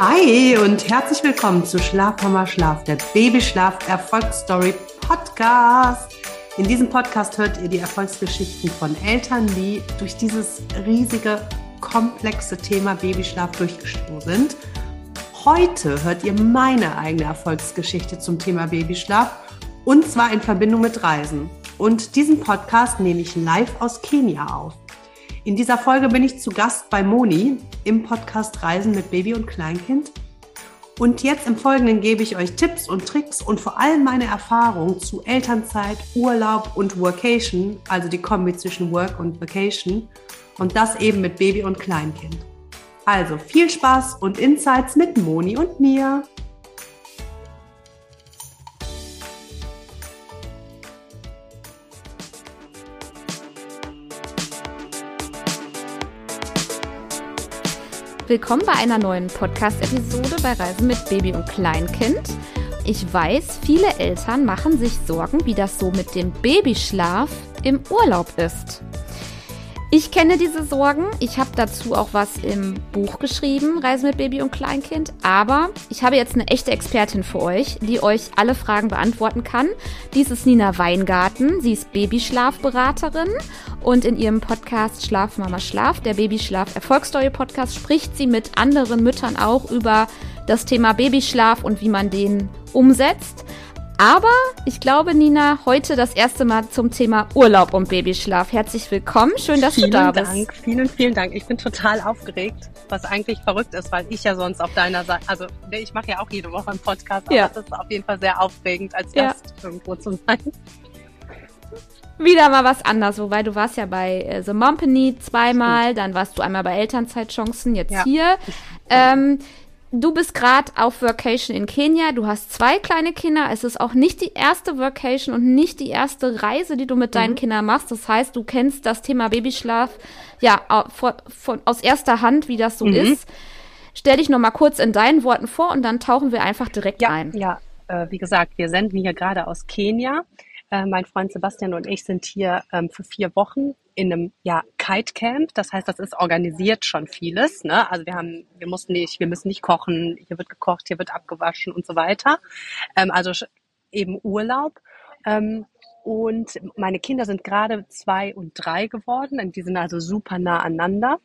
Hi und herzlich willkommen zu Schlafhammer Schlaf, der Babyschlaf Erfolgsstory Podcast. In diesem Podcast hört ihr die Erfolgsgeschichten von Eltern, die durch dieses riesige, komplexe Thema Babyschlaf durchgesprungen sind. Heute hört ihr meine eigene Erfolgsgeschichte zum Thema Babyschlaf und zwar in Verbindung mit Reisen. Und diesen Podcast nehme ich live aus Kenia auf. In dieser Folge bin ich zu Gast bei Moni im Podcast Reisen mit Baby und Kleinkind. Und jetzt im Folgenden gebe ich euch Tipps und Tricks und vor allem meine Erfahrung zu Elternzeit, Urlaub und Workation, also die Kombi zwischen Work und Vacation. Und das eben mit Baby und Kleinkind. Also viel Spaß und Insights mit Moni und mir. Willkommen bei einer neuen Podcast-Episode bei Reisen mit Baby und Kleinkind. Ich weiß, viele Eltern machen sich Sorgen, wie das so mit dem Babyschlaf im Urlaub ist. Ich kenne diese Sorgen. Ich habe dazu auch was im Buch geschrieben, Reisen mit Baby und Kleinkind. Aber ich habe jetzt eine echte Expertin für euch, die euch alle Fragen beantworten kann. Dies ist Nina Weingarten. Sie ist Babyschlafberaterin und in ihrem Podcast Schlaf Mama Schlaf, der Babyschlaf Erfolgsstory Podcast, spricht sie mit anderen Müttern auch über das Thema Babyschlaf und wie man den umsetzt. Aber ich glaube, Nina, heute das erste Mal zum Thema Urlaub und Babyschlaf. Herzlich willkommen. Schön, dass vielen du da Dank, bist. Vielen, vielen Dank. Ich bin total aufgeregt, was eigentlich verrückt ist, weil ich ja sonst auf deiner Seite, also ich mache ja auch jede Woche einen Podcast, aber Ja. es ist auf jeden Fall sehr aufregend, als Ja. Gast irgendwo zu sein. Wieder mal was anderes, wobei du warst ja bei äh, The Mompany zweimal, dann warst du einmal bei Elternzeitchancen, jetzt Ja. hier. Ähm, du bist gerade auf Workation in Kenia, du hast zwei kleine Kinder, es ist auch nicht die erste Workation und nicht die erste Reise, die du mit deinen Kindern machst. Das heißt, du kennst das Thema Babyschlaf ja von, von, aus erster Hand, wie das so Mhm. ist. Stell dich noch mal kurz in deinen Worten vor und dann tauchen wir einfach direkt Ja, ein. ja. Äh, wie gesagt, wir senden hier gerade aus Kenia. Äh, mein Freund Sebastian und ich sind hier ähm, für vier Wochen in einem ja, Kite Camp. Das heißt, das ist organisiert schon vieles. Ne? Also wir haben, wir mussten nicht, wir müssen nicht kochen. Hier wird gekocht, hier wird abgewaschen und so weiter. Ähm, also eben Urlaub. Ähm, und meine Kinder sind gerade zwei und drei geworden. Die sind also super nah aneinander.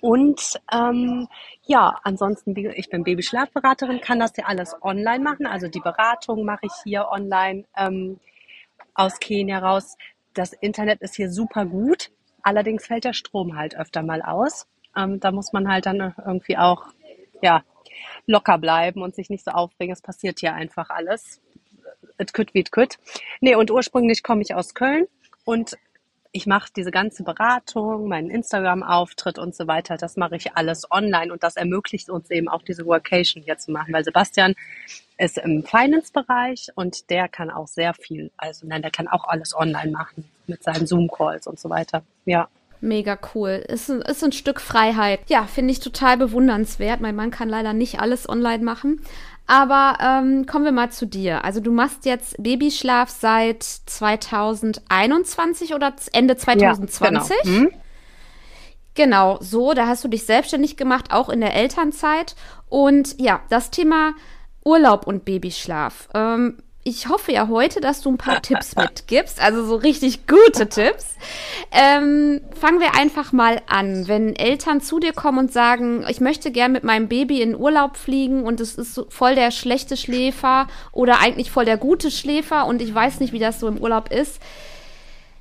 Und ähm, ja, ansonsten, ich bin Babyschlafberaterin, kann das ja alles online machen. Also die Beratung mache ich hier online ähm, aus Kenia raus. Das Internet ist hier super gut. Allerdings fällt der Strom halt öfter mal aus. Ähm, da muss man halt dann irgendwie auch ja, locker bleiben und sich nicht so aufregen. Es passiert hier einfach alles. It could wie it could. Nee, und ursprünglich komme ich aus Köln und ich mache diese ganze Beratung, meinen Instagram-Auftritt und so weiter, das mache ich alles online und das ermöglicht uns eben auch diese Workation hier zu machen, weil Sebastian ist im Finance-Bereich und der kann auch sehr viel, also nein, der kann auch alles online machen mit seinen Zoom-Calls und so weiter. Ja. Mega cool. Ist, ein- ist ein Stück Freiheit. Ja, finde ich total bewundernswert. Mein Mann kann leider nicht alles online machen. Aber ähm, kommen wir mal zu dir. Also du machst jetzt Babyschlaf seit 2021 oder Ende 2020? Ja, genau. Hm? Genau, so, da hast du dich selbstständig gemacht, auch in der Elternzeit. Und ja, das Thema Urlaub und Babyschlaf. Ähm, ich hoffe ja heute, dass du ein paar Tipps mitgibst, also so richtig gute Tipps. Ähm, fangen wir einfach mal an. Wenn Eltern zu dir kommen und sagen, ich möchte gern mit meinem Baby in Urlaub fliegen und es ist voll der schlechte Schläfer oder eigentlich voll der gute Schläfer und ich weiß nicht, wie das so im Urlaub ist.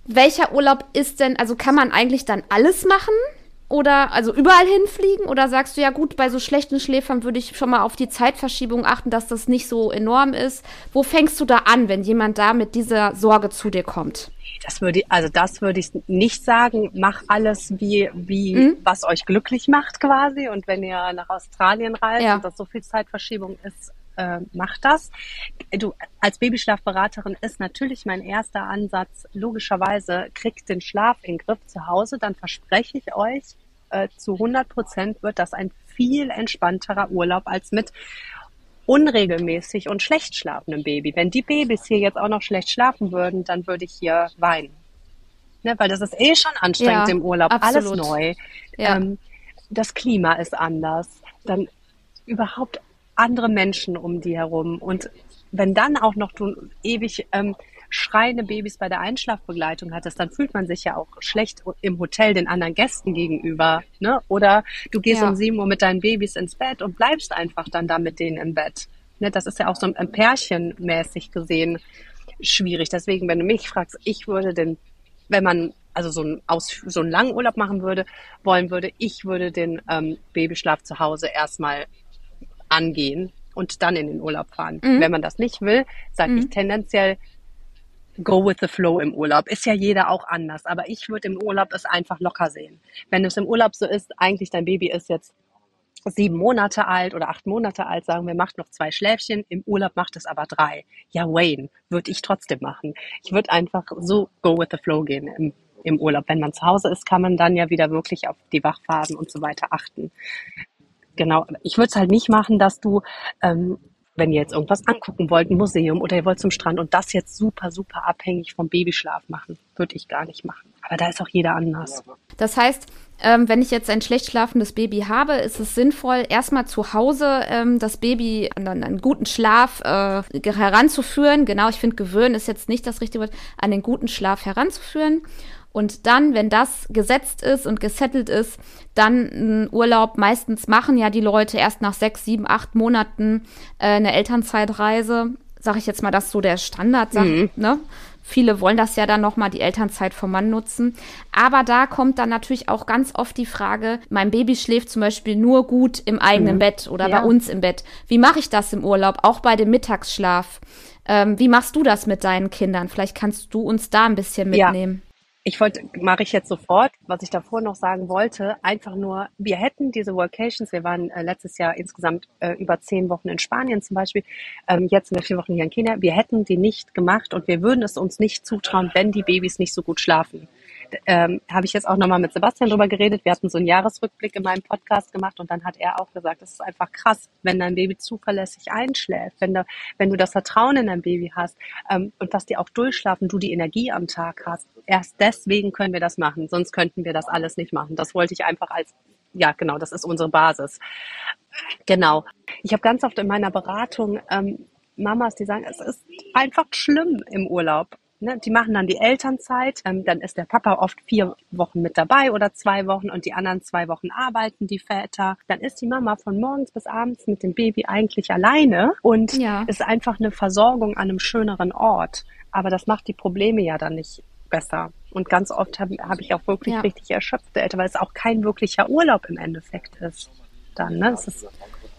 Welcher Urlaub ist denn, also kann man eigentlich dann alles machen? Oder also überall hinfliegen? Oder sagst du, ja gut, bei so schlechten Schläfern würde ich schon mal auf die Zeitverschiebung achten, dass das nicht so enorm ist. Wo fängst du da an, wenn jemand da mit dieser Sorge zu dir kommt? Das würde ich, also das würde ich nicht sagen. Mach alles wie, wie, was euch glücklich macht quasi. Und wenn ihr nach Australien reist Ja. und das so viel Zeitverschiebung ist, äh, macht das. Du, als Babyschlafberaterin ist natürlich mein erster Ansatz, logischerweise, kriegt den Schlaf in den Griff zu Hause, dann verspreche ich euch, äh, zu 100 Prozent wird das ein viel entspannterer Urlaub als mit unregelmäßig und schlecht schlafendem Baby. Wenn die Babys hier jetzt auch noch schlecht schlafen würden, dann würde ich hier weinen. Ne, weil das ist eh schon anstrengend Ja, im Urlaub, absolut. alles neu. Ja. Ähm, das Klima ist anders. Dann überhaupt andere Menschen um die herum und wenn dann auch noch du ewig ähm, schreiende Babys bei der Einschlafbegleitung hattest, dann fühlt man sich ja auch schlecht im Hotel den anderen Gästen gegenüber. Ne? Oder du gehst ja. um sieben Uhr mit deinen Babys ins Bett und bleibst einfach dann da mit denen im Bett. Ne? Das ist ja auch so ein Pärchenmäßig gesehen schwierig. Deswegen, wenn du mich fragst, ich würde den, wenn man also so einen, Aus, so einen langen Urlaub machen würde, wollen würde, ich würde den ähm, Babyschlaf zu Hause erstmal angehen und dann in den Urlaub fahren. Mhm. Wenn man das nicht will, sage mhm. ich tendenziell go with the flow im Urlaub. Ist ja jeder auch anders, aber ich würde im Urlaub es einfach locker sehen. Wenn es im Urlaub so ist, eigentlich dein Baby ist jetzt sieben Monate alt oder acht Monate alt, sagen wir, macht noch zwei Schläfchen, im Urlaub macht es aber drei. Ja, Wayne, würde ich trotzdem machen. Ich würde einfach so go with the flow gehen im, im Urlaub. Wenn man zu Hause ist, kann man dann ja wieder wirklich auf die Wachphasen und so weiter achten. Genau, ich würde es halt nicht machen, dass du ähm, wenn ihr jetzt irgendwas angucken wollt, ein Museum oder ihr wollt zum Strand und das jetzt super, super abhängig vom Babyschlaf machen, würde ich gar nicht machen. Aber da ist auch jeder anders. Das heißt, ähm, wenn ich jetzt ein schlecht schlafendes Baby habe, ist es sinnvoll, erstmal zu Hause ähm, das Baby an einen guten Schlaf äh, heranzuführen. Genau, ich finde, gewöhnen ist jetzt nicht das richtige Wort, an den guten Schlaf heranzuführen. Und dann, wenn das gesetzt ist und gesettelt ist, dann einen Urlaub. Meistens machen ja die Leute erst nach sechs, sieben, acht Monaten äh, eine Elternzeitreise. Sag ich jetzt mal, das ist so der Standard, mhm. ne? Viele wollen das ja dann nochmal die Elternzeit vom Mann nutzen. Aber da kommt dann natürlich auch ganz oft die Frage, mein Baby schläft zum Beispiel nur gut im eigenen mhm. Bett oder ja. bei uns im Bett. Wie mache ich das im Urlaub? Auch bei dem Mittagsschlaf. Ähm, wie machst du das mit deinen Kindern? Vielleicht kannst du uns da ein bisschen mitnehmen. Ja. Ich wollte, mache ich jetzt sofort, was ich davor noch sagen wollte, einfach nur, wir hätten diese Workations, wir waren äh, letztes Jahr insgesamt äh, über zehn Wochen in Spanien zum Beispiel, ähm, jetzt sind wir vier Wochen hier in Kenia, wir hätten die nicht gemacht und wir würden es uns nicht zutrauen, wenn die Babys nicht so gut schlafen ähm, habe ich jetzt auch nochmal mit Sebastian drüber geredet. Wir hatten so einen Jahresrückblick in meinem Podcast gemacht und dann hat er auch gesagt, es ist einfach krass, wenn dein Baby zuverlässig einschläft, wenn, du, wenn du das Vertrauen in dein Baby hast ähm, und dass die auch durchschlafen, du die Energie am Tag hast. Erst deswegen können wir das machen, sonst könnten wir das alles nicht machen. Das wollte ich einfach als ja, genau, das ist unsere Basis. Genau. Ich habe ganz oft in meiner Beratung ähm, Mamas, die sagen, es ist einfach schlimm im Urlaub. Ne, die machen dann die Elternzeit, ähm, dann ist der Papa oft vier Wochen mit dabei oder zwei Wochen und die anderen zwei Wochen arbeiten die Väter. Dann ist die Mama von morgens bis abends mit dem Baby eigentlich alleine und ja. ist einfach eine Versorgung an einem schöneren Ort. Aber das macht die Probleme ja dann nicht besser. Und ganz oft habe hab ich auch wirklich ja. richtig erschöpfte Eltern, weil es auch kein wirklicher Urlaub im Endeffekt ist. Dann, ne? Es ist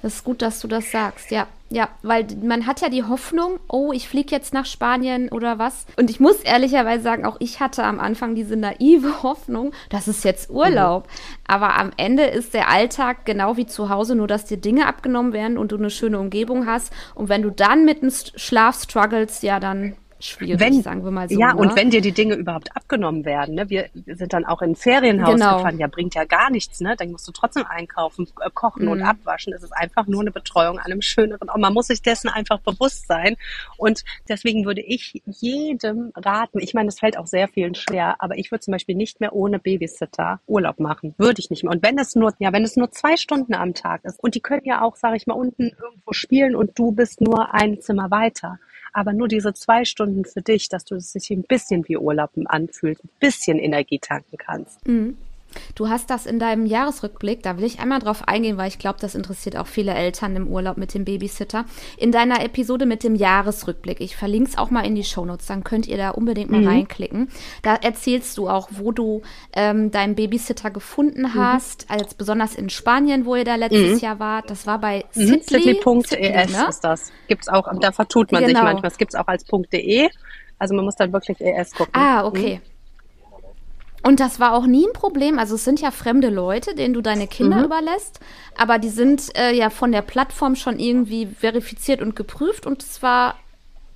das ist gut, dass du das sagst, ja. Ja, weil man hat ja die Hoffnung, oh, ich fliege jetzt nach Spanien oder was. Und ich muss ehrlicherweise sagen, auch ich hatte am Anfang diese naive Hoffnung, das ist jetzt Urlaub. Mhm. Aber am Ende ist der Alltag genau wie zu Hause, nur dass dir Dinge abgenommen werden und du eine schöne Umgebung hast. Und wenn du dann mit dem Schlaf struggles, ja, dann schwierig, wenn, sagen wir mal so. Ja, ne? und wenn dir die Dinge überhaupt abgenommen werden, ne? wir, wir sind dann auch in ein Ferienhaus genau. gefahren, ja, bringt ja gar nichts, ne? Dann musst du trotzdem einkaufen, äh, kochen mhm. und abwaschen. Es ist einfach nur eine Betreuung an einem schöneren Ort. Man muss sich dessen einfach bewusst sein. Und deswegen würde ich jedem raten, ich meine, es fällt auch sehr vielen schwer, aber ich würde zum Beispiel nicht mehr ohne Babysitter Urlaub machen. Würde ich nicht mehr. Und wenn es nur, ja, wenn es nur zwei Stunden am Tag ist, und die können ja auch, sage ich mal, unten irgendwo spielen und du bist nur ein Zimmer weiter aber nur diese zwei Stunden für dich, dass du es sich ein bisschen wie Urlaub anfühlt, ein bisschen Energie tanken kannst. Mhm. Du hast das in deinem Jahresrückblick, da will ich einmal drauf eingehen, weil ich glaube, das interessiert auch viele Eltern im Urlaub mit dem Babysitter. In deiner Episode mit dem Jahresrückblick, ich verlinke es auch mal in die Shownotes, dann könnt ihr da unbedingt mal mhm. reinklicken. Da erzählst du auch, wo du ähm, deinen Babysitter gefunden mhm. hast, mhm. als besonders in Spanien, wo ihr da letztes mhm. Jahr wart. Das war bei mhm. Sidley.es ne? ist das. Gibt's auch, da vertut man genau. sich manchmal. Es gibt es auch als .de. Also man muss dann wirklich ES gucken. Ah, okay. Mhm. Und das war auch nie ein Problem. Also es sind ja fremde Leute, denen du deine Kinder mhm. überlässt, aber die sind äh, ja von der Plattform schon irgendwie verifiziert und geprüft und es war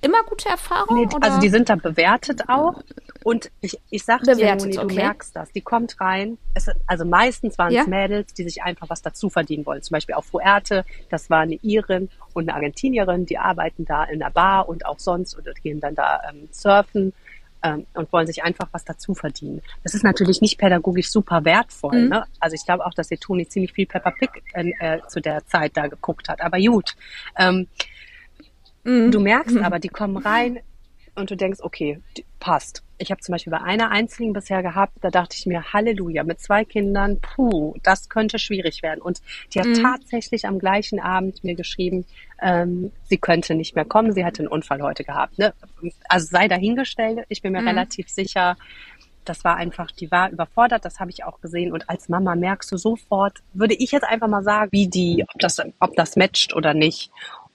immer gute Erfahrung? Nee, also die sind da bewertet auch. Und ich, ich sag bewertet, dir, Moni, du okay. merkst das. Die kommt rein. Es, also meistens waren es ja. Mädels, die sich einfach was dazu verdienen wollen. Zum Beispiel auf Fuerte, das war eine Irin und eine Argentinierin, die arbeiten da in der Bar und auch sonst und gehen dann da ähm, surfen ähm, und wollen sich einfach was dazu verdienen. Das ist natürlich nicht pädagogisch super wertvoll. Mhm. Ne? Also ich glaube auch, dass der Toni ziemlich viel Peppa Pig äh, äh, zu der Zeit da geguckt hat. Aber gut. Ähm, mhm. Du merkst mhm. aber, die kommen rein und du denkst, okay, passt. Ich habe zum Beispiel bei einer einzigen bisher gehabt, da dachte ich mir, Halleluja, mit zwei Kindern, puh, das könnte schwierig werden. Und die hat mhm. tatsächlich am gleichen Abend mir geschrieben, ähm, sie könnte nicht mehr kommen, sie hatte einen Unfall heute gehabt. Ne? Also sei dahingestellt, ich bin mir mhm. relativ sicher, das war einfach, die war überfordert, das habe ich auch gesehen. Und als Mama merkst du sofort, würde ich jetzt einfach mal sagen, wie die, ob das, ob das matcht oder nicht.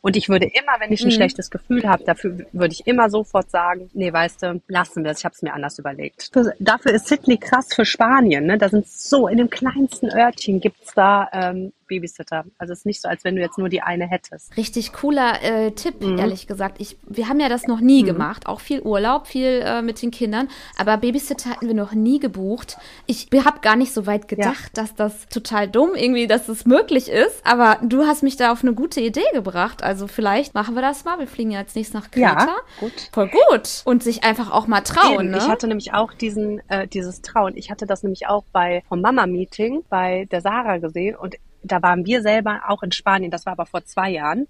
Und ich würde immer, wenn ich ein mhm. schlechtes Gefühl habe, dafür würde ich immer sofort sagen, nee, weißt du, lassen wir es, ich habe es mir anders überlegt. Für, dafür ist Sydney krass für Spanien. Ne? Da sind so, in dem kleinsten Örtchen gibt's da ähm, Babysitter. Also es ist nicht so, als wenn du jetzt nur die eine hättest. Richtig cooler äh, Tipp, mhm. ehrlich gesagt. Ich, wir haben ja das noch nie mhm. gemacht. Auch viel Urlaub, viel äh, mit den Kindern. Aber Babysitter hatten wir noch nie gebucht. Ich habe gar nicht so weit gedacht, ja. dass das total dumm irgendwie, dass es das möglich ist. Aber du hast mich da auf eine gute Idee gebracht. Also vielleicht machen wir das mal. Wir fliegen ja jetzt nächstes nach Kreta. Ja, gut. Voll gut. Und sich einfach auch mal trauen. Ne? Ich hatte nämlich auch diesen, äh, dieses Trauen. Ich hatte das nämlich auch bei vom Mama-Meeting bei der Sarah gesehen und da waren wir selber auch in Spanien, das war aber vor zwei Jahren.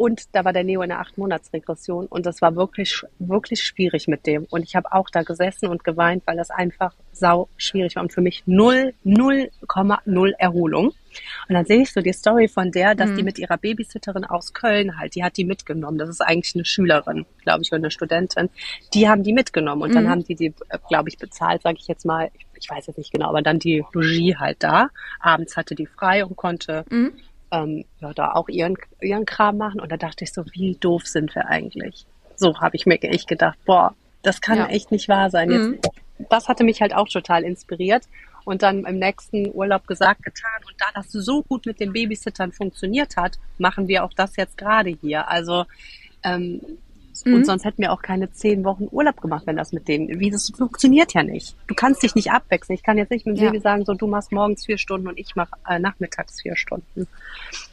Und da war der Neo in der acht Monats Regression und das war wirklich, wirklich schwierig mit dem. Und ich habe auch da gesessen und geweint, weil das einfach sau schwierig war und für mich null, null Komma null Erholung. Und dann sehe ich so die Story von der, dass mhm. die mit ihrer Babysitterin aus Köln halt, die hat die mitgenommen. Das ist eigentlich eine Schülerin, glaube ich, oder eine Studentin. Die haben die mitgenommen und mhm. dann haben die die, äh, glaube ich, bezahlt, sage ich jetzt mal. Ich ich weiß jetzt nicht genau, aber dann die Logie halt da. Abends hatte die frei und konnte mhm. ähm, ja, da auch ihren, ihren Kram machen. Und da dachte ich so, wie doof sind wir eigentlich? So habe ich mir echt gedacht, boah, das kann ja. echt nicht wahr sein. Jetzt, mhm. Das hatte mich halt auch total inspiriert und dann im nächsten Urlaub gesagt, getan. Und da das so gut mit den Babysittern funktioniert hat, machen wir auch das jetzt gerade hier. Also ähm, Mhm. Und sonst hätten wir auch keine zehn Wochen Urlaub gemacht, wenn das mit denen, wie das funktioniert ja nicht. Du kannst dich nicht abwechseln. Ich kann jetzt nicht mit dem ja. Baby sagen, so du machst morgens vier Stunden und ich mache äh, nachmittags vier Stunden.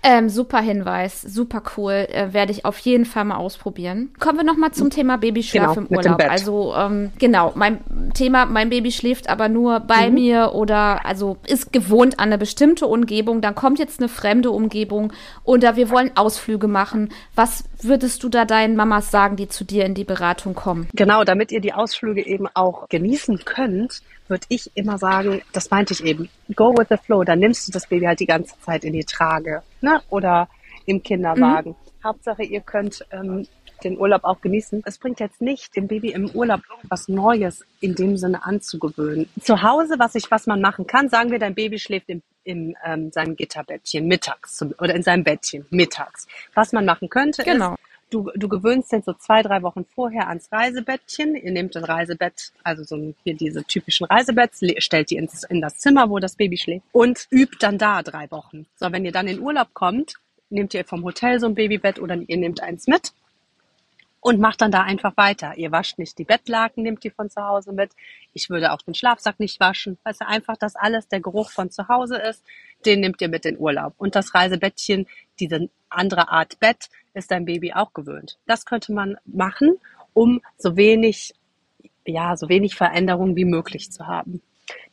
Ähm, super Hinweis, super cool. Äh, Werde ich auf jeden Fall mal ausprobieren. Kommen wir nochmal zum Thema Babyschlaf genau, im Urlaub. Also ähm, genau, mein Thema, mein Baby schläft aber nur bei mhm. mir oder also ist gewohnt an eine bestimmte Umgebung. Dann kommt jetzt eine fremde Umgebung oder wir wollen Ausflüge machen. Was würdest du da deinen Mamas sagen, die zu dir in die Beratung kommen? Genau, damit ihr die Ausflüge eben auch genießen könnt, würde ich immer sagen, das meinte ich eben, go with the flow, dann nimmst du das Baby halt die ganze Zeit in die Trage ne? oder im Kinderwagen. Mhm. Hauptsache, ihr könnt ähm, den Urlaub auch genießen. Es bringt jetzt nicht, dem Baby im Urlaub irgendwas Neues in dem Sinne anzugewöhnen. Zu Hause, was ich, was man machen kann, sagen wir, dein Baby schläft im, in ähm, seinem Gitterbettchen mittags zum, oder in seinem Bettchen mittags. Was man machen könnte, genau. ist, Du, du gewöhnst den so zwei, drei Wochen vorher ans Reisebettchen. Ihr nehmt das Reisebett, also so hier diese typischen Reisebetts, stellt die ins, in das Zimmer, wo das Baby schläft und übt dann da drei Wochen. So, wenn ihr dann in Urlaub kommt, nehmt ihr vom Hotel so ein Babybett oder ihr nehmt eins mit und macht dann da einfach weiter. Ihr wascht nicht die Bettlaken, nehmt die von zu Hause mit. Ich würde auch den Schlafsack nicht waschen, weil es einfach das alles der Geruch von zu Hause ist. Den nehmt ihr mit in Urlaub. Und das Reisebettchen, diese andere Art Bett, ist dein Baby auch gewöhnt. Das könnte man machen, um so wenig, ja, so wenig Veränderungen wie möglich zu haben.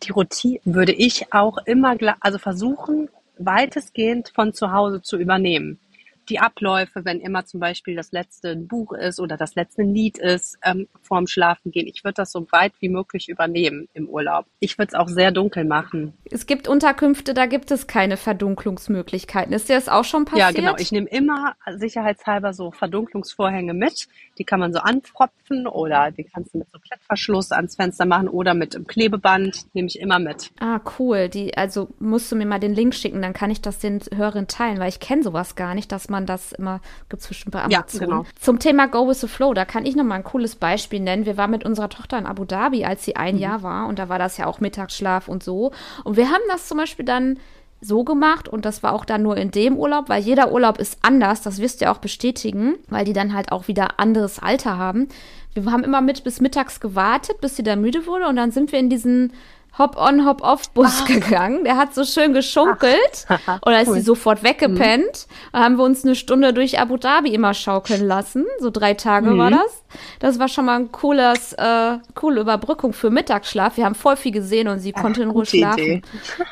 Die Routine würde ich auch immer, also versuchen, weitestgehend von zu Hause zu übernehmen die Abläufe, wenn immer zum Beispiel das letzte Buch ist oder das letzte Lied ist ähm, vorm Schlafengehen. Ich würde das so weit wie möglich übernehmen im Urlaub. Ich würde es auch sehr dunkel machen. Es gibt Unterkünfte, da gibt es keine Verdunklungsmöglichkeiten. Ist dir das auch schon passiert? Ja, genau. Ich nehme immer sicherheitshalber so Verdunklungsvorhänge mit. Die kann man so anpropfen oder die kannst du mit so Klettverschluss ans Fenster machen oder mit einem Klebeband nehme ich immer mit. Ah, cool. Die, also musst du mir mal den Link schicken, dann kann ich das den Hörern teilen, weil ich kenne sowas gar nicht, dass man man das immer, gibt es bestimmt bei Amazon. Ja, genau. Zum Thema Go with the Flow, da kann ich noch mal ein cooles Beispiel nennen. Wir waren mit unserer Tochter in Abu Dhabi, als sie ein mhm. Jahr war und da war das ja auch Mittagsschlaf und so. Und wir haben das zum Beispiel dann so gemacht und das war auch dann nur in dem Urlaub, weil jeder Urlaub ist anders, das wirst du ja auch bestätigen, weil die dann halt auch wieder anderes Alter haben. Wir haben immer mit bis mittags gewartet, bis sie da müde wurde und dann sind wir in diesen Hop-on, Hop-off-Bus ah. gegangen. Der hat so schön geschunkelt. Da ist cool. sie sofort weggepennt. Mhm. Da haben wir uns eine Stunde durch Abu Dhabi immer schaukeln lassen. So drei Tage mhm. war das. Das war schon mal ein cooles, äh, coole Überbrückung für Mittagsschlaf. Wir haben voll viel gesehen und sie konnte in Ruhe schlafen.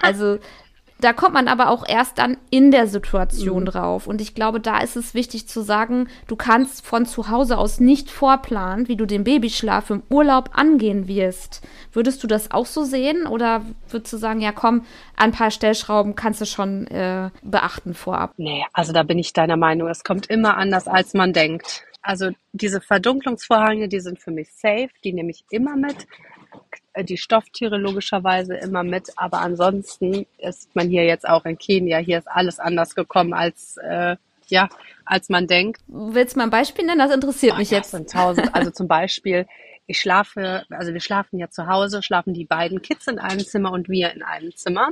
Also da kommt man aber auch erst dann in der Situation mhm. drauf. Und ich glaube, da ist es wichtig zu sagen, du kannst von zu Hause aus nicht vorplanen, wie du den Babyschlaf im Urlaub angehen wirst. Würdest du das auch so sehen? Oder würdest du sagen, ja komm, ein paar Stellschrauben kannst du schon äh, beachten vorab? Nee, also da bin ich deiner Meinung. Es kommt immer anders, als man denkt. Also diese Verdunklungsvorhänge, die sind für mich safe, die nehme ich immer mit. Äh, die Stofftiere logischerweise immer mit, aber ansonsten ist man hier jetzt auch in Kenia. Hier ist alles anders gekommen als äh, ja, als man denkt. Willst du mal ein Beispiel nennen? Das interessiert oh, mich jetzt. Tausend. Also zum Beispiel, ich schlafe, also wir schlafen ja zu Hause, schlafen die beiden Kids in einem Zimmer und wir in einem Zimmer.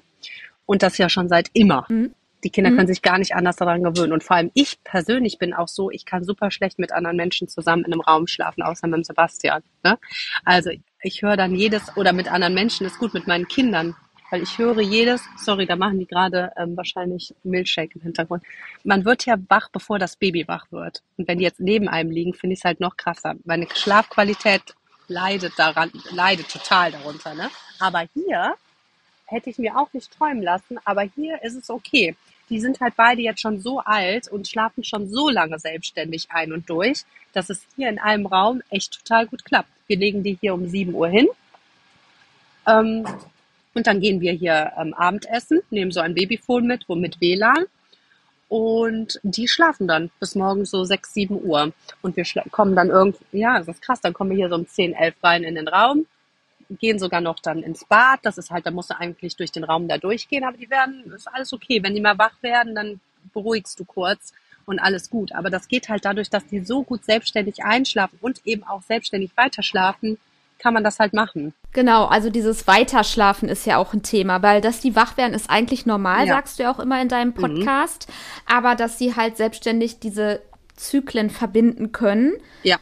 Und das ja schon seit immer. Mhm. Die Kinder mhm. können sich gar nicht anders daran gewöhnen. Und vor allem ich persönlich bin auch so, ich kann super schlecht mit anderen Menschen zusammen in einem Raum schlafen, außer mit dem Sebastian. Ne? Also ich höre dann jedes, oder mit anderen Menschen ist gut, mit meinen Kindern. Weil ich höre jedes, sorry, da machen die gerade ähm, wahrscheinlich Milchshake im Hintergrund. Man wird ja wach, bevor das Baby wach wird. Und wenn die jetzt neben einem liegen, finde ich es halt noch krasser. Meine Schlafqualität leidet daran, leidet total darunter. Ne? Aber hier hätte ich mir auch nicht träumen lassen, aber hier ist es okay die sind halt beide jetzt schon so alt und schlafen schon so lange selbstständig ein und durch, dass es hier in einem Raum echt total gut klappt. Wir legen die hier um 7 Uhr hin. Ähm, und dann gehen wir hier ähm, Abendessen, nehmen so ein Babyphone mit, wo mit WLAN. Und die schlafen dann bis morgens so 6, 7 Uhr. Und wir kommen dann irgendwie, ja, das ist krass, dann kommen wir hier so um 10, 11 rein in den Raum, gehen sogar noch dann ins Bad. Das ist halt, da musst du eigentlich durch den Raum da durchgehen, aber die werden, ist alles okay. Wenn die mal wach werden, dann beruhigst du kurz und alles gut. Aber das geht halt dadurch, dass die so gut selbstständig einschlafen und eben auch selbstständig weiterschlafen, kann man das halt machen. Genau, also dieses Weiterschlafen ist ja auch ein Thema, weil dass die wach werden, ist eigentlich normal, ja. sagst du ja auch immer in deinem mhm. Podcast. Mhm. Aber dass sie halt selbstständig diese Zyklen verbinden können. Ja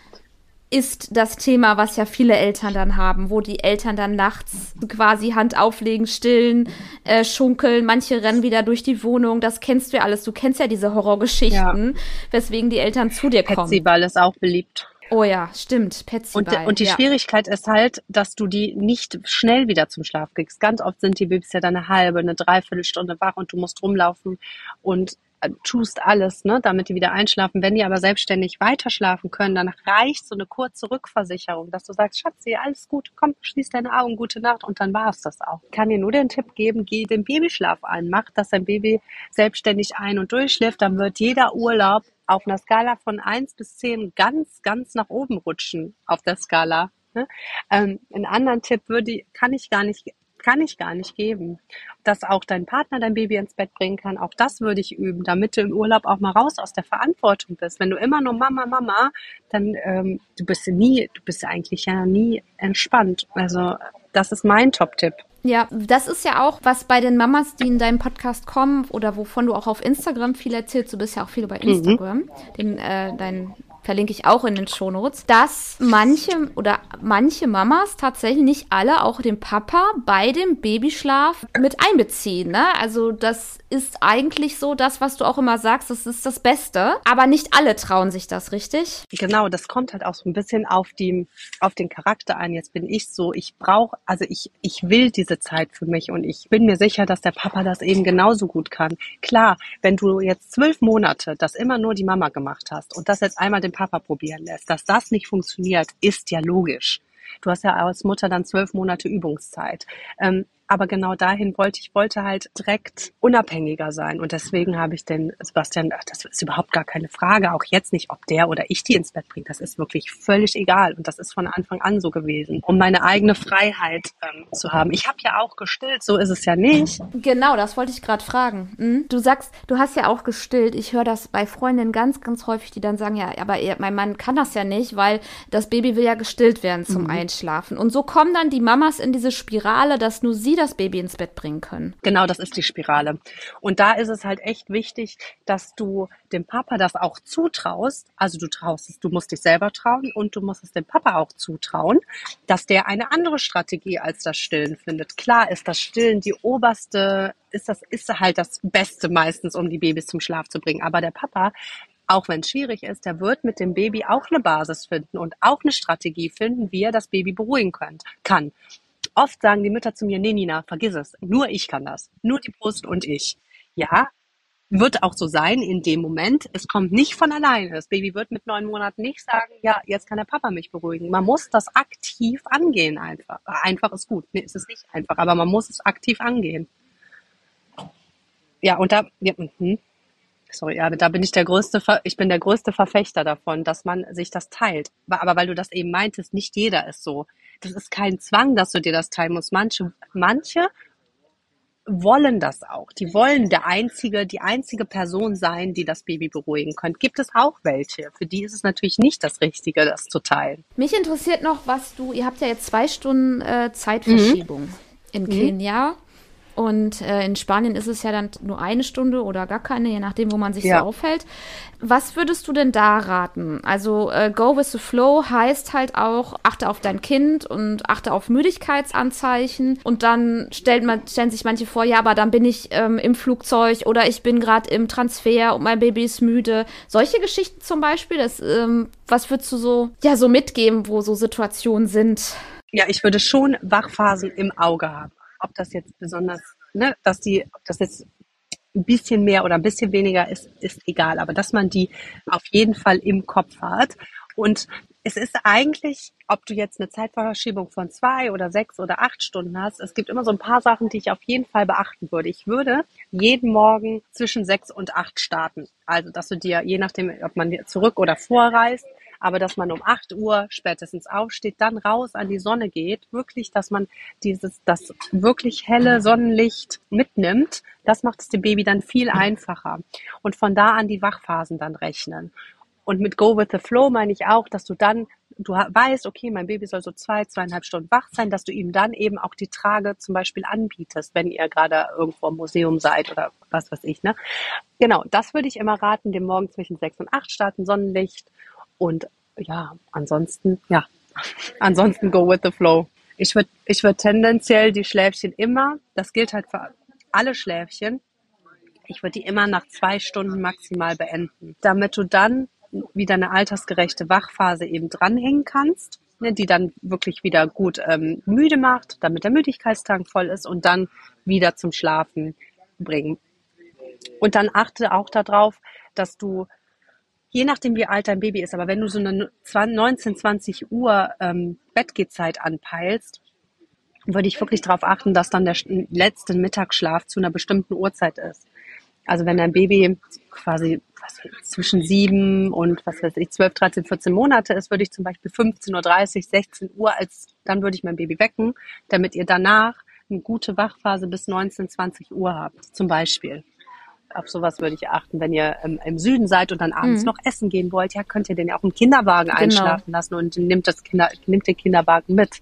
ist das Thema, was ja viele Eltern dann haben, wo die Eltern dann nachts quasi Hand auflegen, stillen, äh, schunkeln, manche rennen wieder durch die Wohnung. Das kennst du ja alles. Du kennst ja diese Horrorgeschichten, ja. weswegen die Eltern zu dir kommen. Petsyball ist auch beliebt. Oh ja, stimmt. Petsyball. Und, und die ja. Schwierigkeit ist halt, dass du die nicht schnell wieder zum Schlaf kriegst. Ganz oft sind die Babys ja dann eine halbe, eine Dreiviertelstunde wach und du musst rumlaufen und tust alles, ne, damit die wieder einschlafen. Wenn die aber selbstständig weiter schlafen können, dann reicht so eine kurze Rückversicherung, dass du sagst, Schatzi, alles gut, komm, schließ deine Augen, gute Nacht und dann war es das auch. Ich kann dir nur den Tipp geben, geh den Babyschlaf ein, mach, dass dein Baby selbstständig ein- und durchschläft, dann wird jeder Urlaub auf einer Skala von eins bis zehn ganz, ganz nach oben rutschen auf der Skala. Ne? Ähm, einen anderen Tipp würde, kann ich gar nicht kann ich gar nicht geben. Dass auch dein Partner dein Baby ins Bett bringen kann, auch das würde ich üben, damit du im Urlaub auch mal raus aus der Verantwortung bist. Wenn du immer nur Mama, Mama, dann ähm, du bist nie, du bist eigentlich ja nie entspannt. Also das ist mein Top-Tipp. Ja, das ist ja auch, was bei den Mamas, die in deinem Podcast kommen oder wovon du auch auf Instagram viel erzählst, du bist ja auch viel bei mhm. Instagram, mhm. den, äh, dein verlinke ich auch in den Shownotes, dass manche oder manche Mamas tatsächlich nicht alle auch den Papa bei dem Babyschlaf mit einbeziehen. Ne? Also das ist eigentlich so das, was du auch immer sagst, das ist das Beste. Aber nicht alle trauen sich das, richtig? Genau, das kommt halt auch so ein bisschen auf, die, auf den Charakter ein. Jetzt bin ich so, ich brauche, also ich, ich will diese Zeit für mich und ich bin mir sicher, dass der Papa das eben genauso gut kann. Klar, wenn du jetzt zwölf Monate das immer nur die Mama gemacht hast und das jetzt einmal den Papa probieren lässt. Dass das nicht funktioniert, ist ja logisch. Du hast ja als Mutter dann zwölf Monate Übungszeit. Ähm, aber genau dahin wollte ich, wollte halt direkt unabhängiger sein. Und deswegen habe ich den Sebastian, ach, das ist überhaupt gar keine Frage, auch jetzt nicht, ob der oder ich die ins Bett bringt. Das ist wirklich völlig egal. Und das ist von Anfang an so gewesen, um meine eigene Freiheit ähm, zu haben. Ich habe ja auch gestillt, so ist es ja nicht. Genau, das wollte ich gerade fragen. Mhm. Du sagst, du hast ja auch gestillt. Ich höre das bei Freundinnen ganz, ganz häufig, die dann sagen, ja, aber mein Mann kann das ja nicht, weil das Baby will ja gestillt werden zum mhm. Einschlafen. Und so kommen dann die Mamas in diese Spirale, dass nur sie das Baby ins Bett bringen können. Genau, das ist die Spirale. Und da ist es halt echt wichtig, dass du dem Papa das auch zutraust. Also du traust es, du musst dich selber trauen und du musst es dem Papa auch zutrauen, dass der eine andere Strategie als das Stillen findet. Klar ist das Stillen die oberste, ist das, ist halt das Beste meistens, um die Babys zum Schlaf zu bringen. Aber der Papa auch wenn es schwierig ist, der wird mit dem Baby auch eine Basis finden und auch eine Strategie finden, wie er das Baby beruhigen könnt, kann. Oft sagen die Mütter zu mir, nee, Nina, vergiss es. Nur ich kann das. Nur die Brust und ich. Ja, wird auch so sein in dem Moment. Es kommt nicht von alleine. Das Baby wird mit neun Monaten nicht sagen, ja, jetzt kann der Papa mich beruhigen. Man muss das aktiv angehen einfach. Einfach ist gut. Nee, ist es nicht einfach, aber man muss es aktiv angehen. Ja, und da, ja, hm. Sorry, ja, da bin ich der größte, ich bin der größte Verfechter davon, dass man sich das teilt. Aber weil du das eben meintest, nicht jeder ist so. Das ist kein Zwang, dass du dir das teilen musst. Manche, manche wollen das auch. Die wollen der einzige, die einzige Person sein, die das Baby beruhigen können. Gibt es auch welche? Für die ist es natürlich nicht das Richtige, das zu teilen. Mich interessiert noch, was du, ihr habt ja jetzt zwei Stunden äh, Zeitverschiebung mhm. in mhm. Und äh, in Spanien ist es ja dann nur eine Stunde oder gar keine, je nachdem, wo man sich ja. so aufhält. Was würdest du denn da raten? Also äh, Go with the Flow heißt halt auch, achte auf dein Kind und achte auf Müdigkeitsanzeichen. Und dann stellt man, stellen sich manche vor, ja, aber dann bin ich ähm, im Flugzeug oder ich bin gerade im Transfer und mein Baby ist müde. Solche Geschichten zum Beispiel, das, ähm, was würdest du so, ja, so mitgeben, wo so Situationen sind? Ja, ich würde schon Wachphasen im Auge haben ob das jetzt besonders, ne, dass die, ob das jetzt ein bisschen mehr oder ein bisschen weniger ist, ist egal, aber dass man die auf jeden Fall im Kopf hat. Und es ist eigentlich, ob du jetzt eine Zeitverschiebung von zwei oder sechs oder acht Stunden hast, es gibt immer so ein paar Sachen, die ich auf jeden Fall beachten würde. Ich würde jeden Morgen zwischen sechs und acht starten. Also, dass du dir, je nachdem, ob man zurück oder vorreist, aber dass man um 8 Uhr spätestens aufsteht, dann raus an die Sonne geht, wirklich, dass man dieses, das wirklich helle Sonnenlicht mitnimmt, das macht es dem Baby dann viel einfacher. Und von da an die Wachphasen dann rechnen. Und mit Go with the Flow meine ich auch, dass du dann, du weißt, okay, mein Baby soll so zwei, zweieinhalb Stunden wach sein, dass du ihm dann eben auch die Trage zum Beispiel anbietest, wenn ihr gerade irgendwo im Museum seid oder was weiß ich, ne? Genau, das würde ich immer raten, den Morgen zwischen sechs und acht starten, Sonnenlicht und ja, ansonsten, ja, ansonsten go with the flow. Ich würde ich würd tendenziell die Schläfchen immer, das gilt halt für alle Schläfchen, ich würde die immer nach zwei Stunden maximal beenden, damit du dann wieder eine altersgerechte Wachphase eben dranhängen kannst, ne, die dann wirklich wieder gut ähm, müde macht, damit der Müdigkeitstank voll ist und dann wieder zum Schlafen bringen. Und dann achte auch darauf, dass du je nachdem, wie alt dein Baby ist, aber wenn du so eine 19, 20 Uhr ähm, Bettgehzeit anpeilst, würde ich wirklich darauf achten, dass dann der letzte Mittagsschlaf zu einer bestimmten Uhrzeit ist. Also wenn dein Baby quasi was, zwischen sieben und was weiß ich, 12, 13, 14 Monate ist, würde ich zum Beispiel 15.30 Uhr, 16 Uhr als, dann würde ich mein Baby wecken, damit ihr danach eine gute Wachphase bis 19, 20 Uhr habt, zum Beispiel auf sowas würde ich achten. Wenn ihr ähm, im Süden seid und dann abends mhm. noch essen gehen wollt, ja, könnt ihr den ja auch im Kinderwagen genau. einschlafen lassen und nimmt das Kinder, nimmt den Kinderwagen mit.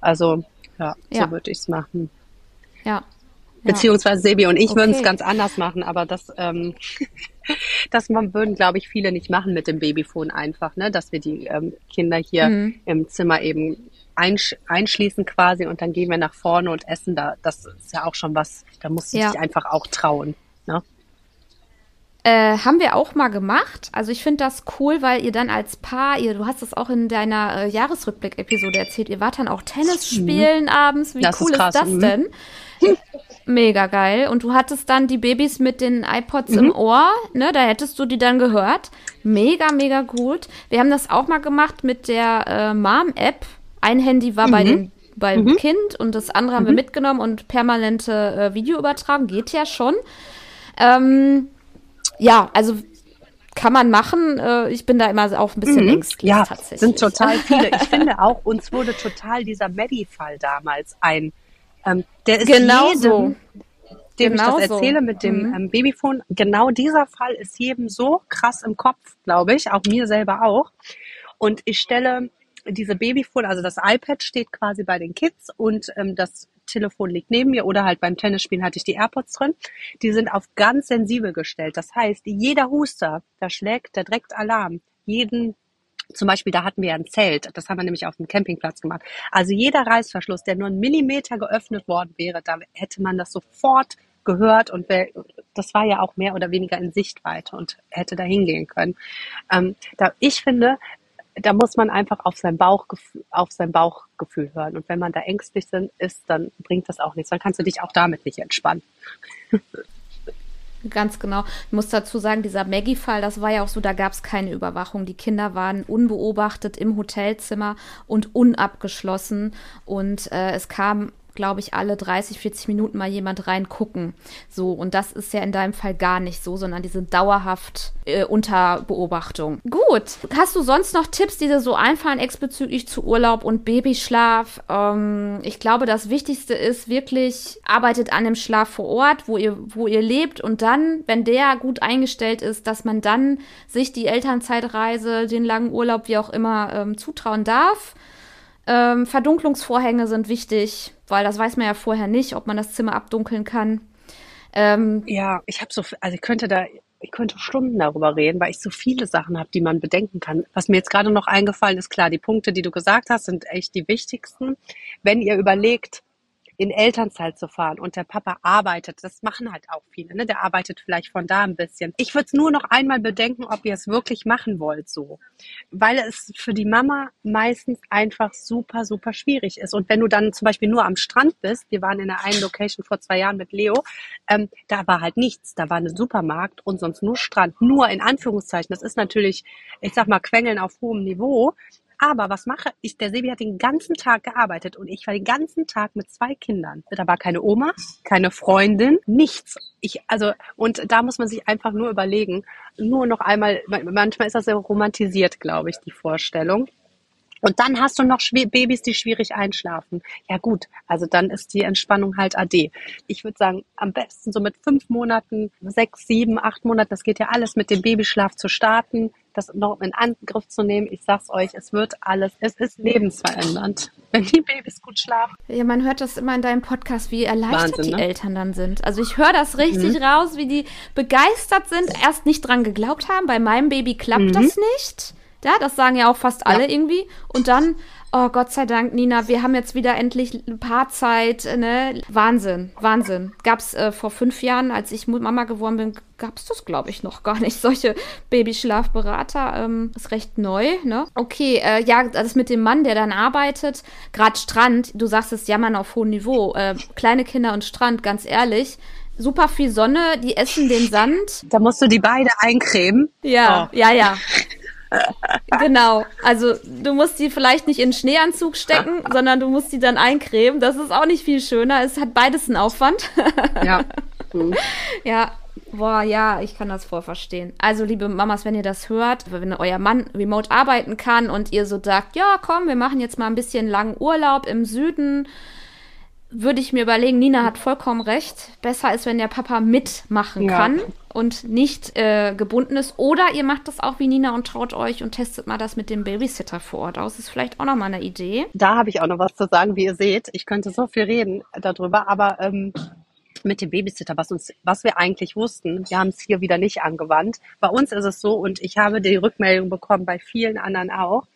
Also, ja, so ja. würde ich es machen. Ja. Beziehungsweise Sebi und ich okay. würden es ganz anders machen, aber das, ähm, das würden, glaube ich, viele nicht machen mit dem Babyphone einfach, ne? Dass wir die ähm, Kinder hier mhm. im Zimmer eben einsch einschließen quasi und dann gehen wir nach vorne und essen da. Das ist ja auch schon was, da musst du ja. dich einfach auch trauen. Äh, haben wir auch mal gemacht. Also ich finde das cool, weil ihr dann als Paar, ihr, du hast das auch in deiner äh, Jahresrückblick-Episode erzählt, ihr wart dann auch Tennis mhm. spielen mhm. abends. Wie das cool ist, ist das mhm. denn? Mega geil. Und du hattest dann die Babys mit den iPods mhm. im Ohr, ne? Da hättest du die dann gehört. Mega, mega gut. Wir haben das auch mal gemacht mit der äh, Mom-App. Ein Handy war bei mhm. den beim mhm. Kind und das andere haben wir mitgenommen und permanente äh, Video übertragen. Geht ja schon. Ähm, ja, also kann man machen. Äh, ich bin da immer auch ein bisschen mhm. ängstlich. Ja, tatsächlich. sind total viele. Ich finde auch, uns wurde total dieser Medi-Fall damals ein. Ähm, der ist genau jedem, so. dem genau ich das erzähle so. mit dem mhm. ähm, Babyphone, genau dieser Fall ist jedem so krass im Kopf, glaube ich, auch mir selber auch. Und ich stelle diese Babyphone, also das iPad steht quasi bei den Kids und ähm, das Telefon liegt neben mir oder halt beim Tennisspielen hatte ich die AirPods drin. Die sind auf ganz sensibel gestellt. Das heißt, jeder Huster, da schlägt der direkt Alarm. Jeden zum Beispiel, da hatten wir ein Zelt. Das haben wir nämlich auf dem Campingplatz gemacht. Also jeder Reißverschluss, der nur einen Millimeter geöffnet worden wäre, da hätte man das sofort gehört und das war ja auch mehr oder weniger in Sichtweite und hätte da hingehen können. Ähm, da, ich finde, da muss man einfach auf sein Bauchgefühl, auf sein Bauchgefühl hören. Und wenn man da ängstlich ist, dann bringt das auch nichts. Dann kannst du dich auch damit nicht entspannen. Ganz genau. Ich muss dazu sagen, dieser Maggie-Fall, das war ja auch so, da gab es keine Überwachung. Die Kinder waren unbeobachtet im Hotelzimmer und unabgeschlossen. Und äh, es kam glaube ich, alle 30, 40 Minuten mal jemand reingucken. So, und das ist ja in deinem Fall gar nicht so, sondern die sind dauerhaft äh, unter Beobachtung. Gut. Hast du sonst noch Tipps, die dir so einfallen, exbezüglich zu Urlaub und Babyschlaf? Ähm, ich glaube, das Wichtigste ist wirklich, arbeitet an dem Schlaf vor Ort, wo ihr, wo ihr lebt und dann, wenn der gut eingestellt ist, dass man dann sich die Elternzeitreise, den langen Urlaub, wie auch immer, ähm, zutrauen darf. Ähm, Verdunklungsvorhänge sind wichtig, weil das weiß man ja vorher nicht, ob man das Zimmer abdunkeln kann. Ähm, ja, ich habe so, also ich könnte da, ich könnte Stunden darüber reden, weil ich so viele Sachen habe, die man bedenken kann. Was mir jetzt gerade noch eingefallen ist, klar, die Punkte, die du gesagt hast, sind echt die wichtigsten. Wenn ihr überlegt, in Elternzeit zu fahren und der Papa arbeitet, das machen halt auch viele, ne? Der arbeitet vielleicht von da ein bisschen. Ich würde es nur noch einmal bedenken, ob ihr es wirklich machen wollt so. Weil es für die Mama meistens einfach super, super schwierig ist. Und wenn du dann zum Beispiel nur am Strand bist, wir waren in der einen Location vor zwei Jahren mit Leo, ähm, da war halt nichts. Da war ein Supermarkt und sonst nur Strand. Nur in Anführungszeichen. Das ist natürlich, ich sag mal, Quengeln auf hohem Niveau. Aber was mache ich? Der Sebi hat den ganzen Tag gearbeitet und ich war den ganzen Tag mit zwei Kindern. Da war keine Oma, keine Freundin, nichts. Ich, also, und da muss man sich einfach nur überlegen, nur noch einmal, manchmal ist das sehr romantisiert, glaube ich, die Vorstellung. Und dann hast du noch Babys, die schwierig einschlafen. Ja gut, also dann ist die Entspannung halt AD. Ich würde sagen, am besten so mit fünf Monaten, sechs, sieben, acht Monaten, das geht ja alles mit dem Babyschlaf zu starten, das noch in Angriff zu nehmen. Ich sag's euch, es wird alles, es ist lebensverändernd, wenn die Babys gut schlafen. Ja, man hört das immer in deinem Podcast, wie erleichtert Wahnsinn, die ne? Eltern dann sind. Also ich höre das richtig mhm. raus, wie die begeistert sind, erst nicht dran geglaubt haben. Bei meinem Baby klappt mhm. das nicht. Ja, das sagen ja auch fast alle ja. irgendwie. Und dann, oh Gott sei Dank, Nina, wir haben jetzt wieder endlich ein paar Zeit, ne? Wahnsinn, Wahnsinn. Gab's äh, vor fünf Jahren, als ich Mama geworden bin, gab's das, glaube ich, noch gar nicht. Solche Babyschlafberater. Ähm, ist recht neu, ne? Okay, äh, ja, das mit dem Mann, der dann arbeitet, gerade Strand, du sagst es jammern auf hohem Niveau. Äh, kleine Kinder und Strand, ganz ehrlich super viel Sonne, die essen den Sand. Da musst du die beide eincremen. Ja, oh. ja, ja genau. Also du musst die vielleicht nicht in Schneeanzug stecken, sondern du musst die dann eincremen. Das ist auch nicht viel schöner. Es hat beides einen Aufwand. ja. Mhm. Ja. Boah, ja, ich kann das voll verstehen. Also, liebe Mamas, wenn ihr das hört, wenn euer Mann remote arbeiten kann und ihr so sagt, ja, komm, wir machen jetzt mal ein bisschen langen Urlaub im Süden, würde ich mir überlegen, Nina hat vollkommen recht. Besser ist, wenn der Papa mitmachen ja. kann und nicht äh, gebunden ist. Oder ihr macht das auch wie Nina und traut euch und testet mal das mit dem Babysitter vor Ort aus. Ist vielleicht auch noch mal eine Idee. Da habe ich auch noch was zu sagen, wie ihr seht. Ich könnte so viel reden darüber, aber ähm, mit dem Babysitter, was uns, was wir eigentlich wussten, wir haben es hier wieder nicht angewandt. Bei uns ist es so und ich habe die Rückmeldung bekommen, bei vielen anderen auch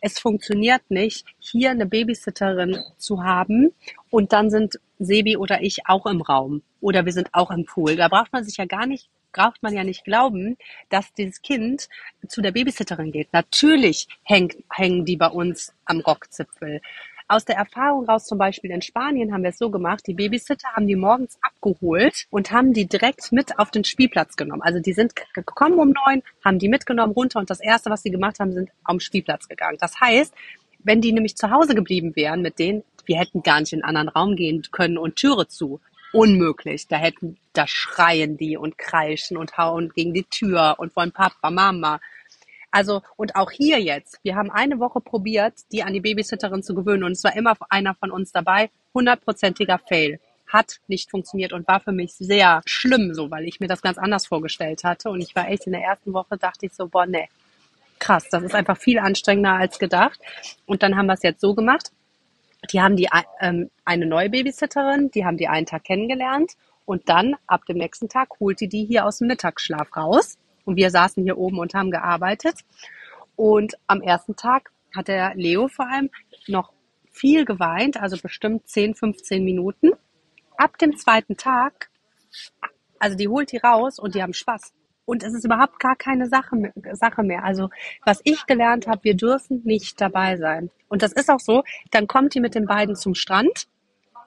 es funktioniert nicht, hier eine Babysitterin zu haben und dann sind Sebi oder ich auch im Raum oder wir sind auch im Pool. Da braucht man sich ja gar nicht, braucht man ja nicht glauben, dass dieses Kind zu der Babysitterin geht. Natürlich hängt, hängen die bei uns am Rockzipfel. Aus der Erfahrung raus, zum Beispiel in Spanien haben wir es so gemacht, die Babysitter haben die morgens abgeholt und haben die direkt mit auf den Spielplatz genommen. Also die sind gekommen um neun, haben die mitgenommen runter und das erste, was sie gemacht haben, sind am Spielplatz gegangen. Das heißt, wenn die nämlich zu Hause geblieben wären mit denen, wir hätten gar nicht in einen anderen Raum gehen können und Türe zu. Unmöglich. Da hätten, da schreien die und kreischen und hauen gegen die Tür und wollen Papa, Mama. Also, und auch hier jetzt, wir haben eine Woche probiert, die an die Babysitterin zu gewöhnen und es war immer einer von uns dabei, hundertprozentiger Fail. Hat nicht funktioniert und war für mich sehr schlimm, so, weil ich mir das ganz anders vorgestellt hatte. Und ich war echt in der ersten Woche, dachte ich so, boah, nee, krass, das ist einfach viel anstrengender als gedacht. Und dann haben wir es jetzt so gemacht. Die haben die ähm, eine neue Babysitterin, die haben die einen Tag kennengelernt und dann ab dem nächsten Tag holt die die hier aus dem Mittagsschlaf raus. Und wir saßen hier oben und haben gearbeitet. Und am ersten Tag hat der Leo vor allem noch viel geweint, also bestimmt 10, 15 Minuten. Ab dem zweiten Tag, also die holt die raus und die haben Spaß. Und es ist überhaupt gar keine Sache, Sache mehr. Also was ich gelernt habe, wir dürfen nicht dabei sein. Und das ist auch so, dann kommt die mit den beiden zum Strand.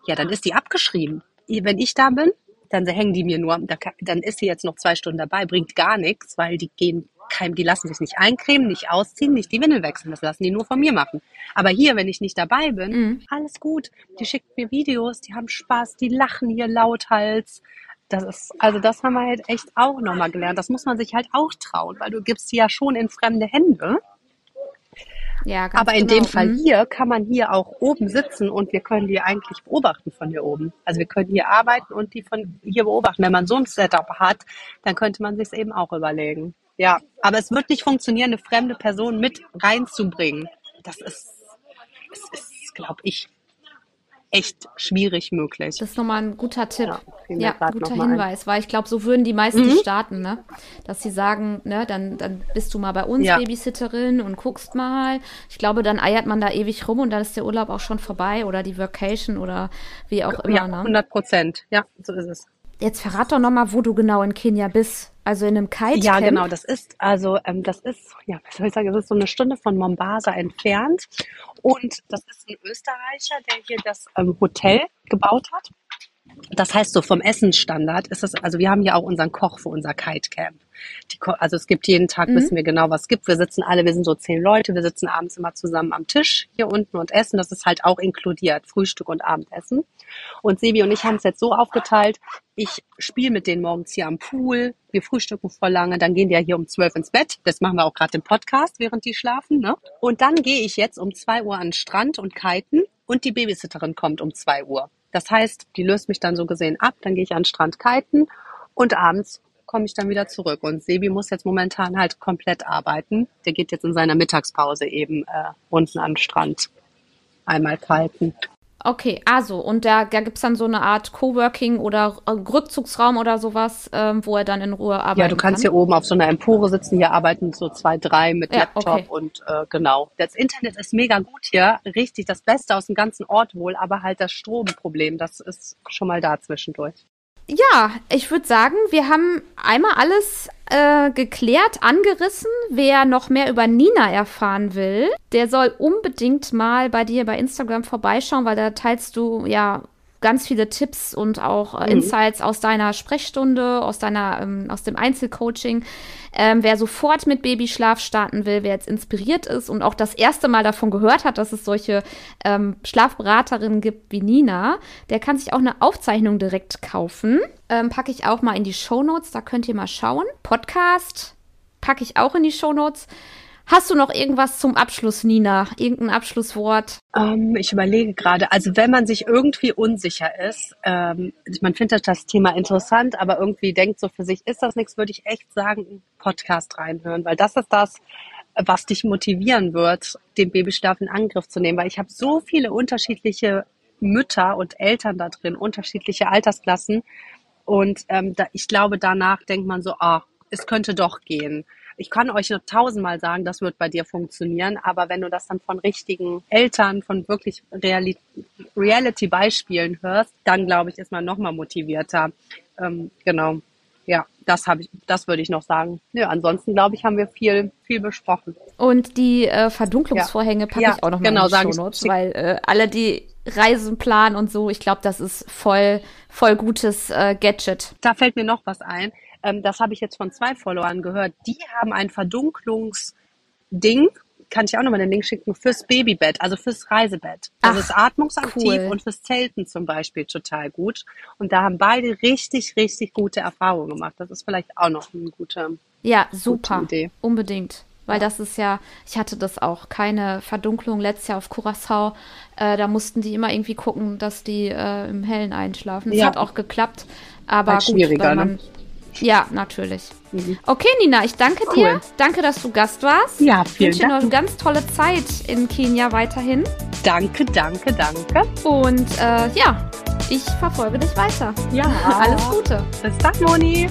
Ja, dann ist die abgeschrieben. Wenn ich da bin, dann hängen die mir nur, dann ist sie jetzt noch zwei Stunden dabei, bringt gar nichts, weil die gehen kein, die lassen sich nicht eincremen, nicht ausziehen, nicht die Windel wechseln. Das lassen die nur von mir machen. Aber hier, wenn ich nicht dabei bin, mhm. alles gut. Die schickt mir Videos, die haben Spaß, die lachen hier lauthals. Das ist, also das haben wir halt echt auch nochmal gelernt. Das muss man sich halt auch trauen, weil du gibst sie ja schon in fremde Hände. Ja, ganz Aber in genau. dem Fall mhm. hier kann man hier auch oben sitzen und wir können die eigentlich beobachten von hier oben. Also wir können hier arbeiten und die von hier beobachten. Wenn man so ein Setup hat, dann könnte man sich es eben auch überlegen. Ja, aber es wird nicht funktionieren, eine fremde Person mit reinzubringen. Das ist, das ist, glaube ich, echt schwierig möglich. Das ist nochmal ein guter Tipp. Ja, ja guter Hinweis, ein. weil ich glaube, so würden die meisten mhm. starten, ne? Dass sie sagen, ne, dann, dann bist du mal bei uns ja. Babysitterin und guckst mal. Ich glaube, dann eiert man da ewig rum und dann ist der Urlaub auch schon vorbei oder die Vacation oder wie auch immer. Ja, 100 Prozent. Ja, so ist es. Jetzt verrat doch nochmal, wo du genau in Kenia bist. Also in einem Kite. Ja, genau. Das ist also, ähm, das ist, ja, was soll ich sagen, das ist so eine Stunde von Mombasa entfernt. Und das ist ein Österreicher, der hier das ähm, Hotel gebaut hat. Das heißt, so vom Essensstandard ist es, also wir haben hier auch unseren Koch für unser Kite Camp. Die, also es gibt jeden Tag, mhm. wissen wir genau, was es gibt. Wir sitzen alle, wir sind so zehn Leute, wir sitzen abends immer zusammen am Tisch hier unten und essen. Das ist halt auch inkludiert, Frühstück und Abendessen. Und Sebi und ich haben es jetzt so aufgeteilt, ich spiele mit denen morgens hier am Pool, wir frühstücken voll lange, dann gehen die ja hier um zwölf ins Bett. Das machen wir auch gerade im Podcast, während die schlafen. Ne? Und dann gehe ich jetzt um zwei Uhr an den Strand und kiten und die Babysitterin kommt um zwei Uhr. Das heißt, die löst mich dann so gesehen ab, dann gehe ich an den Strand kiten und abends komme ich dann wieder zurück. Und Sebi muss jetzt momentan halt komplett arbeiten. Der geht jetzt in seiner Mittagspause eben äh, unten an den Strand einmal kiten. Okay, also, und da, da gibt es dann so eine Art Coworking oder äh, Rückzugsraum oder sowas, ähm, wo er dann in Ruhe arbeitet. Ja, du kannst kann. hier oben auf so einer Empore sitzen, hier arbeiten so zwei, drei mit ja, Laptop okay. und äh, genau. Das Internet ist mega gut hier, richtig, das Beste aus dem ganzen Ort wohl, aber halt das Stromproblem, das ist schon mal da zwischendurch. Ja, ich würde sagen, wir haben einmal alles äh, geklärt, angerissen. Wer noch mehr über Nina erfahren will, der soll unbedingt mal bei dir bei Instagram vorbeischauen, weil da teilst du ja ganz viele Tipps und auch äh, mhm. Insights aus deiner Sprechstunde, aus deiner, ähm, aus dem Einzelcoaching. Ähm, wer sofort mit Babyschlaf starten will, wer jetzt inspiriert ist und auch das erste Mal davon gehört hat, dass es solche ähm, Schlafberaterinnen gibt wie Nina, der kann sich auch eine Aufzeichnung direkt kaufen. Ähm, packe ich auch mal in die Show Notes, da könnt ihr mal schauen. Podcast packe ich auch in die Show Notes. Hast du noch irgendwas zum Abschluss, Nina? Irgendein Abschlusswort? Ähm, ich überlege gerade. Also wenn man sich irgendwie unsicher ist, ähm, man findet das Thema interessant, aber irgendwie denkt so für sich, ist das nichts, würde ich echt sagen, Podcast reinhören, weil das ist das, was dich motivieren wird, den Babyschlaf in Angriff zu nehmen. Weil ich habe so viele unterschiedliche Mütter und Eltern da drin, unterschiedliche Altersklassen. Und ähm, da, ich glaube, danach denkt man so, ah, es könnte doch gehen ich kann euch nur tausendmal sagen, das wird bei dir funktionieren, aber wenn du das dann von richtigen Eltern, von wirklich Reality-Beispielen hörst, dann glaube ich, ist man noch mal motivierter. Ähm, genau. Ja, das habe ich, das würde ich noch sagen. Ja, ansonsten glaube ich, haben wir viel, viel besprochen. Und die äh, Verdunklungsvorhänge packe ja, ich auch noch mal genau, in die Shownotes, weil äh, alle die Reisen planen und so, ich glaube, das ist voll, voll gutes äh, Gadget. Da fällt mir noch was ein ähm, das habe ich jetzt von zwei Followern gehört, die haben ein Verdunklungsding, kann ich auch nochmal den Link schicken, fürs Babybett, also fürs Reisebett. Das Ach, ist atmungsaktiv cool. und fürs Zelten zum Beispiel total gut. Und da haben beide richtig, richtig gute Erfahrungen gemacht. Das ist vielleicht auch noch eine gute, ja, super. Gute Idee. Unbedingt. Weil das ist ja, ich hatte das auch, keine Verdunklung letztes Jahr auf Curacao. Äh, da mussten die immer irgendwie gucken, dass die äh, im Hellen einschlafen. Das ja. hat auch geklappt. Aber halt gut, weil man, ne? Ja, natürlich. Mhm. Okay, Nina, ich danke cool. dir. Danke, dass du Gast warst. Ja, vielen ich wünsche Dank. dir noch eine ganz tolle Zeit in Kenia weiterhin. Danke, danke, danke. Und äh, ja, ich verfolge dich weiter. Ja. Alles Gute. Bis dann, Moni.